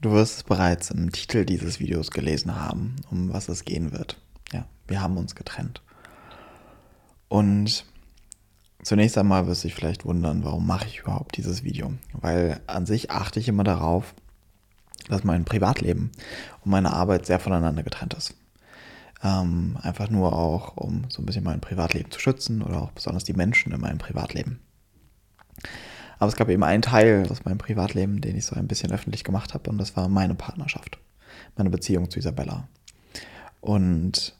Du wirst es bereits im Titel dieses Videos gelesen haben, um was es gehen wird. Ja, wir haben uns getrennt. Und zunächst einmal wirst du dich vielleicht wundern, warum mache ich überhaupt dieses Video? Weil an sich achte ich immer darauf, dass mein Privatleben und meine Arbeit sehr voneinander getrennt ist. Ähm, einfach nur auch, um so ein bisschen mein Privatleben zu schützen oder auch besonders die Menschen in meinem Privatleben. Aber es gab eben einen Teil aus meinem Privatleben, den ich so ein bisschen öffentlich gemacht habe, und das war meine Partnerschaft, meine Beziehung zu Isabella. Und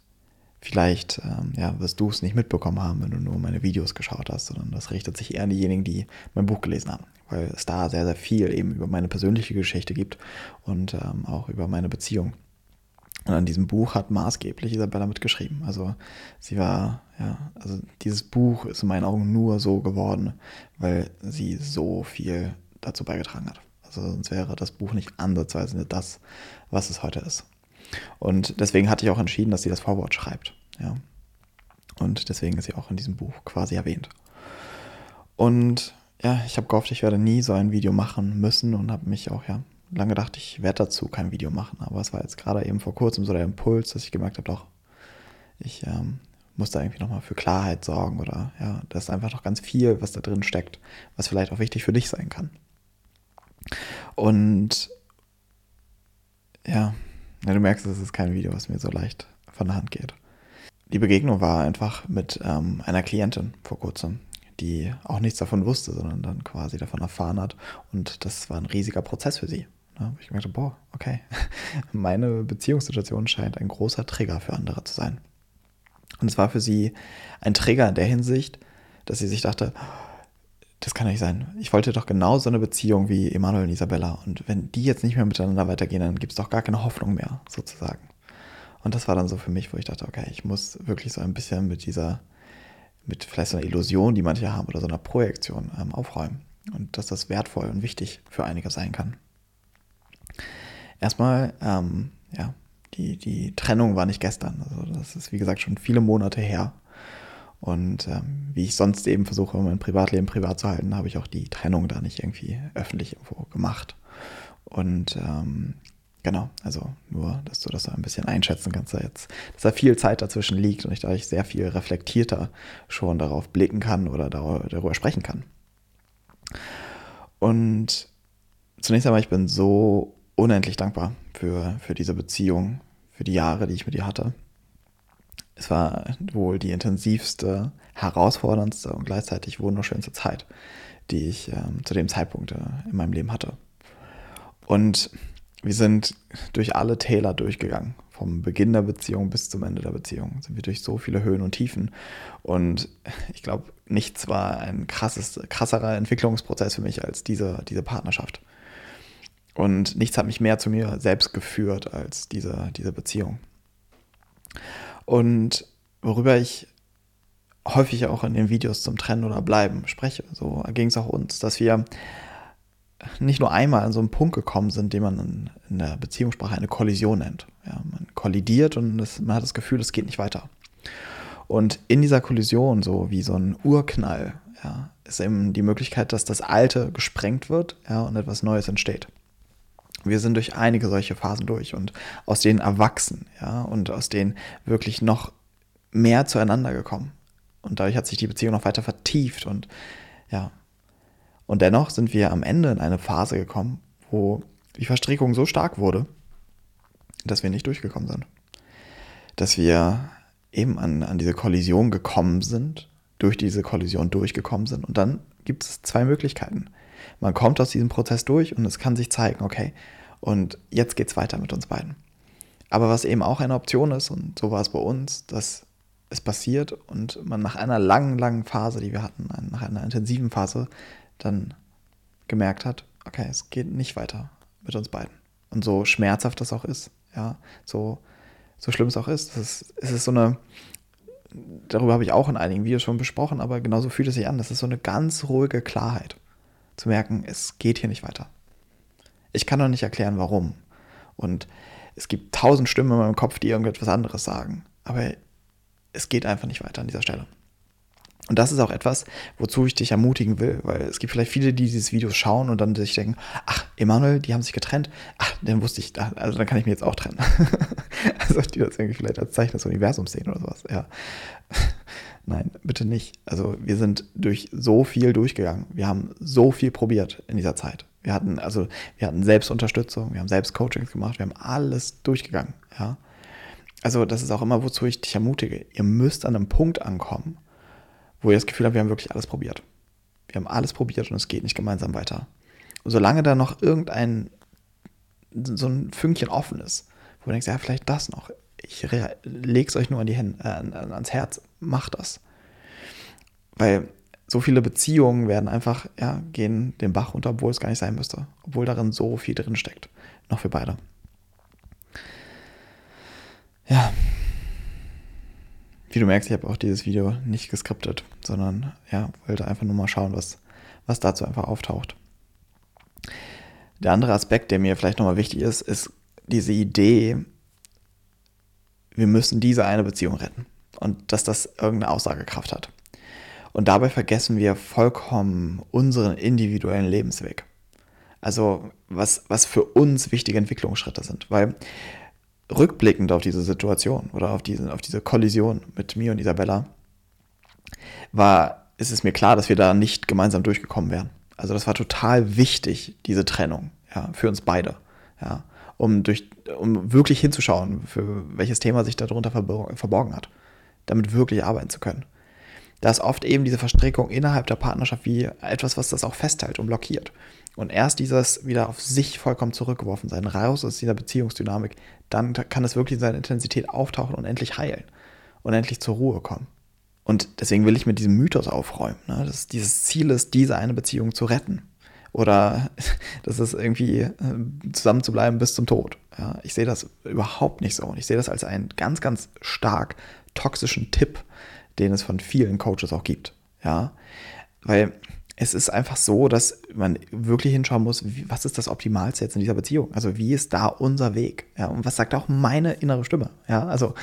vielleicht ähm, ja, wirst du es nicht mitbekommen haben, wenn du nur meine Videos geschaut hast, sondern das richtet sich eher an diejenigen, die mein Buch gelesen haben, weil es da sehr, sehr viel eben über meine persönliche Geschichte gibt und ähm, auch über meine Beziehung. Und an diesem Buch hat maßgeblich Isabella mitgeschrieben. Also sie war, ja, also dieses Buch ist in meinen Augen nur so geworden, weil sie so viel dazu beigetragen hat. Also sonst wäre das Buch nicht ansatzweise das, was es heute ist. Und deswegen hatte ich auch entschieden, dass sie das Vorwort schreibt. Ja. Und deswegen ist sie auch in diesem Buch quasi erwähnt. Und ja, ich habe gehofft, ich werde nie so ein Video machen müssen und habe mich auch ja lange dachte ich, werde dazu kein Video machen. Aber es war jetzt gerade eben vor kurzem so der Impuls, dass ich gemerkt habe, doch, ich ähm, muss da irgendwie nochmal für Klarheit sorgen oder ja, da ist einfach noch ganz viel, was da drin steckt, was vielleicht auch wichtig für dich sein kann. Und ja, ja du merkst, es ist kein Video, was mir so leicht von der Hand geht. Die Begegnung war einfach mit ähm, einer Klientin vor kurzem, die auch nichts davon wusste, sondern dann quasi davon erfahren hat. Und das war ein riesiger Prozess für sie. Ja, ich gemerkt boah, okay, meine Beziehungssituation scheint ein großer Trigger für andere zu sein. Und es war für sie ein Trigger in der Hinsicht, dass sie sich dachte, das kann nicht sein. Ich wollte doch genau so eine Beziehung wie Emanuel und Isabella. Und wenn die jetzt nicht mehr miteinander weitergehen, dann gibt es doch gar keine Hoffnung mehr, sozusagen. Und das war dann so für mich, wo ich dachte, okay, ich muss wirklich so ein bisschen mit dieser, mit vielleicht so einer Illusion, die manche haben, oder so einer Projektion ähm, aufräumen. Und dass das wertvoll und wichtig für einige sein kann. Erstmal, ähm, ja, die, die Trennung war nicht gestern. Also das ist, wie gesagt, schon viele Monate her. Und ähm, wie ich sonst eben versuche, mein Privatleben privat zu halten, habe ich auch die Trennung da nicht irgendwie öffentlich irgendwo gemacht. Und ähm, genau, also nur, dass du das so ein bisschen einschätzen kannst, da jetzt, dass da viel Zeit dazwischen liegt und ich dadurch sehr viel reflektierter schon darauf blicken kann oder darüber sprechen kann. Und zunächst einmal, ich bin so unendlich dankbar für, für diese Beziehung, für die Jahre, die ich mit ihr hatte. Es war wohl die intensivste, herausforderndste und gleichzeitig wunderschönste Zeit, die ich ähm, zu dem Zeitpunkt äh, in meinem Leben hatte. Und wir sind durch alle Täler durchgegangen. Vom Beginn der Beziehung bis zum Ende der Beziehung sind wir durch so viele Höhen und Tiefen. Und ich glaube, nichts war ein krasses, krasserer Entwicklungsprozess für mich als diese, diese Partnerschaft. Und nichts hat mich mehr zu mir selbst geführt als diese, diese Beziehung. Und worüber ich häufig auch in den Videos zum Trennen oder Bleiben spreche, so ging es auch uns, dass wir nicht nur einmal an so einen Punkt gekommen sind, den man in der Beziehungssprache eine Kollision nennt. Ja, man kollidiert und es, man hat das Gefühl, es geht nicht weiter. Und in dieser Kollision, so wie so ein Urknall, ja, ist eben die Möglichkeit, dass das Alte gesprengt wird ja, und etwas Neues entsteht wir sind durch einige solche Phasen durch und aus denen erwachsen, ja, und aus denen wirklich noch mehr zueinander gekommen. Und dadurch hat sich die Beziehung noch weiter vertieft und ja. Und dennoch sind wir am Ende in eine Phase gekommen, wo die Verstrickung so stark wurde, dass wir nicht durchgekommen sind. Dass wir eben an, an diese Kollision gekommen sind, durch diese Kollision durchgekommen sind. Und dann gibt es zwei Möglichkeiten. Man kommt aus diesem Prozess durch und es kann sich zeigen, okay, und jetzt geht es weiter mit uns beiden. Aber was eben auch eine Option ist, und so war es bei uns, dass es passiert und man nach einer langen, langen Phase, die wir hatten, nach einer intensiven Phase, dann gemerkt hat, okay, es geht nicht weiter mit uns beiden. Und so schmerzhaft das auch ist, ja, so, so schlimm es auch ist, es ist, es ist so eine, darüber habe ich auch in einigen Videos schon besprochen, aber genauso fühlt es sich an, das ist so eine ganz ruhige Klarheit, zu merken, es geht hier nicht weiter. Ich kann noch nicht erklären, warum. Und es gibt tausend Stimmen in meinem Kopf, die irgendetwas anderes sagen. Aber es geht einfach nicht weiter an dieser Stelle. Und das ist auch etwas, wozu ich dich ermutigen will, weil es gibt vielleicht viele, die dieses Video schauen und dann sich denken, ach, Emanuel, die haben sich getrennt, ach, dann wusste ich, also dann kann ich mich jetzt auch trennen. also die das irgendwie vielleicht als Zeichen des Universums sehen oder sowas, ja. Nein, bitte nicht. Also wir sind durch so viel durchgegangen. Wir haben so viel probiert in dieser Zeit. Wir hatten, also wir hatten Selbstunterstützung, wir haben selbst Coachings gemacht, wir haben alles durchgegangen, ja. Also das ist auch immer, wozu ich dich ermutige. Ihr müsst an einem Punkt ankommen, wo ihr das Gefühl habt, wir haben wirklich alles probiert. Wir haben alles probiert und es geht nicht gemeinsam weiter. Und solange da noch irgendein, so ein Fünkchen offen ist, wo du denkst, ja, vielleicht das noch, ich lege es euch nur an die Hände, äh, ans Herz, macht das. Weil so viele Beziehungen werden einfach, ja, gehen den Bach runter, obwohl es gar nicht sein müsste. Obwohl darin so viel drin steckt. Noch für beide. Ja, wie du merkst, ich habe auch dieses Video nicht geskriptet, sondern ja, wollte einfach nur mal schauen, was, was dazu einfach auftaucht. Der andere Aspekt, der mir vielleicht nochmal wichtig ist, ist diese Idee, wir müssen diese eine Beziehung retten und dass das irgendeine Aussagekraft hat. Und dabei vergessen wir vollkommen unseren individuellen Lebensweg. Also was, was für uns wichtige Entwicklungsschritte sind. Weil rückblickend auf diese Situation oder auf diese, auf diese Kollision mit mir und Isabella, war, ist es mir klar, dass wir da nicht gemeinsam durchgekommen wären. Also das war total wichtig, diese Trennung, ja, für uns beide, ja, um durch, um wirklich hinzuschauen, für welches Thema sich darunter verborgen hat, damit wirklich arbeiten zu können. Da ist oft eben diese Verstrickung innerhalb der Partnerschaft wie etwas, was das auch festhält und blockiert. Und erst dieses wieder auf sich vollkommen zurückgeworfen sein, raus aus dieser Beziehungsdynamik, dann kann es wirklich in seiner Intensität auftauchen und endlich heilen und endlich zur Ruhe kommen. Und deswegen will ich mit diesem Mythos aufräumen, ne? dass dieses Ziel ist, diese eine Beziehung zu retten. Oder dass es irgendwie äh, zusammen zu bleiben bis zum Tod. Ja, ich sehe das überhaupt nicht so. Und ich sehe das als einen ganz, ganz stark toxischen Tipp, den es von vielen Coaches auch gibt. Ja, weil es ist einfach so, dass man wirklich hinschauen muss, was ist das Optimalste jetzt in dieser Beziehung? Also wie ist da unser Weg? Ja, und was sagt auch meine innere Stimme? Ja, also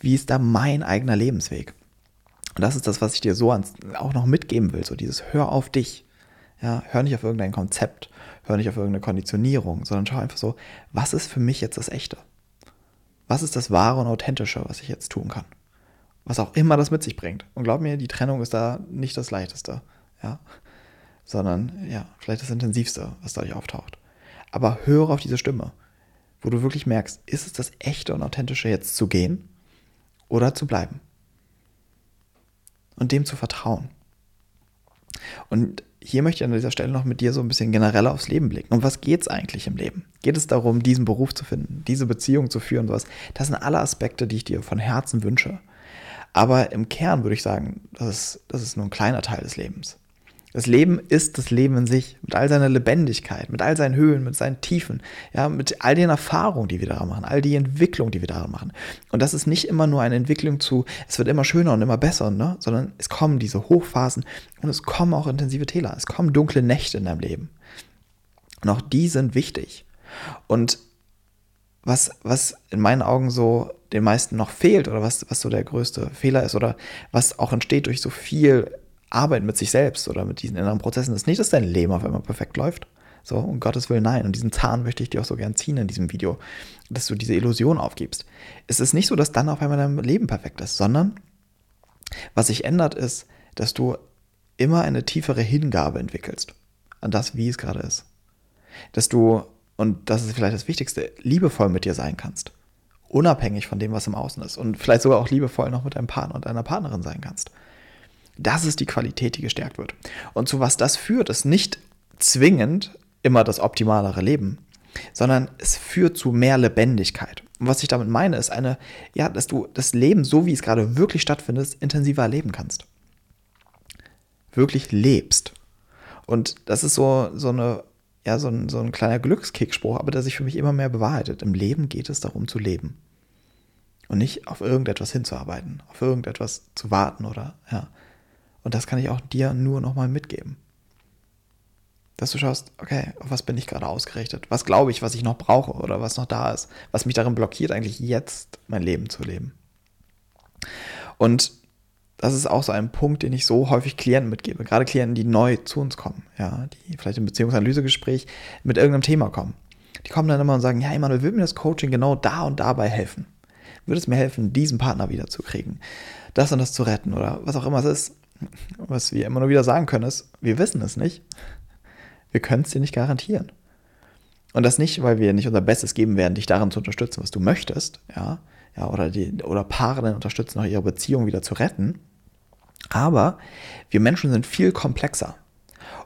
wie ist da mein eigener Lebensweg? Und das ist das, was ich dir so ans, auch noch mitgeben will, so dieses Hör auf dich. Ja, hör nicht auf irgendein Konzept, hör nicht auf irgendeine Konditionierung, sondern schau einfach so, was ist für mich jetzt das Echte? Was ist das Wahre und Authentische, was ich jetzt tun kann? Was auch immer das mit sich bringt. Und glaub mir, die Trennung ist da nicht das Leichteste. Ja, sondern ja, vielleicht das Intensivste, was dadurch auftaucht. Aber höre auf diese Stimme, wo du wirklich merkst, ist es das Echte und Authentische jetzt zu gehen oder zu bleiben? Und dem zu vertrauen. Und hier möchte ich an dieser Stelle noch mit dir so ein bisschen generell aufs Leben blicken. Um was geht es eigentlich im Leben? Geht es darum, diesen Beruf zu finden, diese Beziehung zu führen, sowas? Das sind alle Aspekte, die ich dir von Herzen wünsche. Aber im Kern würde ich sagen, das ist, das ist nur ein kleiner Teil des Lebens. Das Leben ist das Leben in sich, mit all seiner Lebendigkeit, mit all seinen Höhen, mit seinen Tiefen, ja, mit all den Erfahrungen, die wir daran machen, all die Entwicklung, die wir daran machen. Und das ist nicht immer nur eine Entwicklung zu, es wird immer schöner und immer besser, ne? sondern es kommen diese Hochphasen und es kommen auch intensive Täler, es kommen dunkle Nächte in deinem Leben. Und auch die sind wichtig. Und was, was in meinen Augen so den meisten noch fehlt oder was, was so der größte Fehler ist oder was auch entsteht durch so viel Arbeit mit sich selbst oder mit diesen inneren Prozessen ist nicht, dass dein Leben auf einmal perfekt läuft. So, um Gottes Willen, nein. Und diesen Zahn möchte ich dir auch so gern ziehen in diesem Video, dass du diese Illusion aufgibst. Es ist nicht so, dass dann auf einmal dein Leben perfekt ist, sondern was sich ändert, ist, dass du immer eine tiefere Hingabe entwickelst an das, wie es gerade ist. Dass du, und das ist vielleicht das Wichtigste, liebevoll mit dir sein kannst. Unabhängig von dem, was im Außen ist. Und vielleicht sogar auch liebevoll noch mit deinem Partner und deiner Partnerin sein kannst. Das ist die Qualität, die gestärkt wird. Und zu was das führt, ist nicht zwingend immer das optimalere Leben, sondern es führt zu mehr Lebendigkeit. Und was ich damit meine, ist eine, ja, dass du das Leben, so wie es gerade wirklich stattfindet, intensiver erleben kannst. Wirklich lebst. Und das ist so, so eine, ja, so ein, so ein kleiner Glückskickspruch, aber der sich für mich immer mehr bewahrheitet. Im Leben geht es darum zu leben. Und nicht auf irgendetwas hinzuarbeiten, auf irgendetwas zu warten oder, ja, und das kann ich auch dir nur nochmal mitgeben. Dass du schaust, okay, auf was bin ich gerade ausgerichtet? Was glaube ich, was ich noch brauche oder was noch da ist? Was mich darin blockiert, eigentlich jetzt mein Leben zu leben? Und das ist auch so ein Punkt, den ich so häufig Klienten mitgebe. Gerade Klienten, die neu zu uns kommen, ja, die vielleicht im Beziehungsanalysegespräch mit irgendeinem Thema kommen. Die kommen dann immer und sagen, ja, Emanuel, will mir das Coaching genau da und dabei helfen? Würde es mir helfen, diesen Partner wiederzukriegen? Das und das zu retten oder was auch immer es ist. Was wir immer nur wieder sagen können, ist, wir wissen es nicht. Wir können es dir nicht garantieren. Und das nicht, weil wir nicht unser Bestes geben werden, dich darin zu unterstützen, was du möchtest, ja, ja, oder, die, oder Paare dann unterstützen, auch ihre Beziehung wieder zu retten. Aber wir Menschen sind viel komplexer.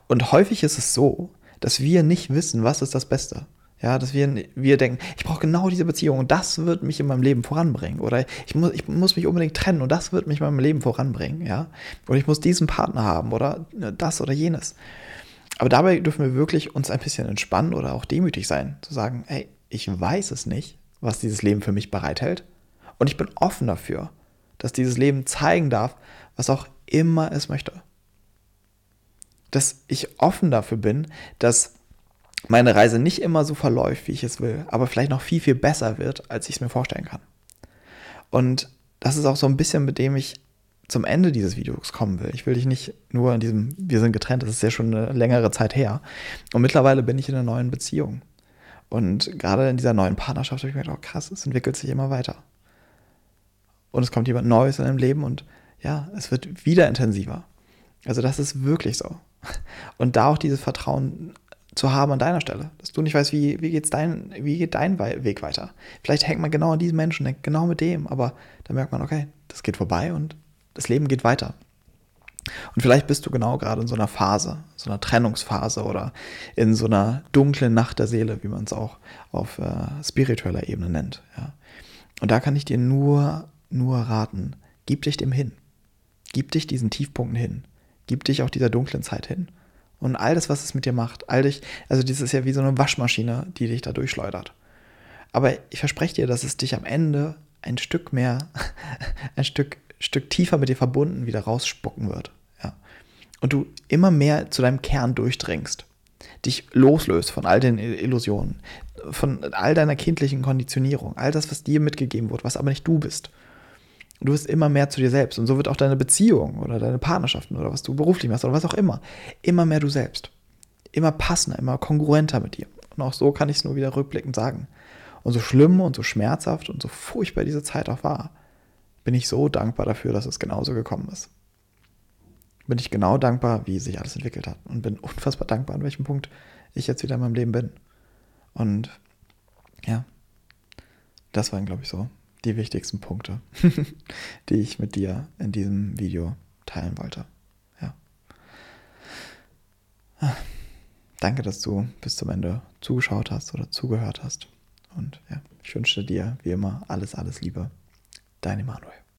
Und häufig ist es so, dass wir nicht wissen, was ist das Beste. Ja, dass wir, wir denken, ich brauche genau diese Beziehung und das wird mich in meinem Leben voranbringen. Oder ich muss, ich muss mich unbedingt trennen und das wird mich in meinem Leben voranbringen. Ja, oder ich muss diesen Partner haben oder das oder jenes. Aber dabei dürfen wir wirklich uns ein bisschen entspannen oder auch demütig sein, zu sagen, hey, ich weiß es nicht, was dieses Leben für mich bereithält. Und ich bin offen dafür, dass dieses Leben zeigen darf, was auch immer es möchte. Dass ich offen dafür bin, dass meine Reise nicht immer so verläuft, wie ich es will, aber vielleicht noch viel, viel besser wird, als ich es mir vorstellen kann. Und das ist auch so ein bisschen, mit dem ich zum Ende dieses Videos kommen will. Ich will dich nicht nur in diesem, wir sind getrennt, das ist ja schon eine längere Zeit her. Und mittlerweile bin ich in einer neuen Beziehung. Und gerade in dieser neuen Partnerschaft habe ich mir gedacht, oh krass, es entwickelt sich immer weiter. Und es kommt jemand Neues in deinem Leben und ja, es wird wieder intensiver. Also das ist wirklich so. Und da auch dieses Vertrauen zu haben an deiner Stelle, dass du nicht weißt, wie, wie, geht's dein, wie geht dein Weg weiter. Vielleicht hängt man genau an diesem Menschen, denkt genau mit dem, aber dann merkt man, okay, das geht vorbei und das Leben geht weiter. Und vielleicht bist du genau gerade in so einer Phase, so einer Trennungsphase oder in so einer dunklen Nacht der Seele, wie man es auch auf äh, spiritueller Ebene nennt. Ja. Und da kann ich dir nur, nur raten, gib dich dem hin. Gib dich diesen Tiefpunkten hin. Gib dich auch dieser dunklen Zeit hin. Und all das, was es mit dir macht, all dich, also das ist ja wie so eine Waschmaschine, die dich da durchschleudert. Aber ich verspreche dir, dass es dich am Ende ein Stück mehr, ein Stück Stück tiefer mit dir verbunden wieder rausspucken wird. Ja. Und du immer mehr zu deinem Kern durchdringst, dich loslöst von all den Illusionen, von all deiner kindlichen Konditionierung, all das, was dir mitgegeben wird, was aber nicht du bist. Du wirst immer mehr zu dir selbst. Und so wird auch deine Beziehung oder deine Partnerschaften oder was du beruflich machst oder was auch immer, immer mehr du selbst. Immer passender, immer kongruenter mit dir. Und auch so kann ich es nur wieder rückblickend sagen. Und so schlimm und so schmerzhaft und so furchtbar diese Zeit auch war, bin ich so dankbar dafür, dass es genauso gekommen ist. Bin ich genau dankbar, wie sich alles entwickelt hat und bin unfassbar dankbar, an welchem Punkt ich jetzt wieder in meinem Leben bin. Und ja, das waren, glaube ich, so die wichtigsten Punkte, die ich mit dir in diesem Video teilen wollte. Ja. Danke, dass du bis zum Ende zugeschaut hast oder zugehört hast. Und ja, ich wünsche dir wie immer alles, alles Liebe. Dein Emanuel.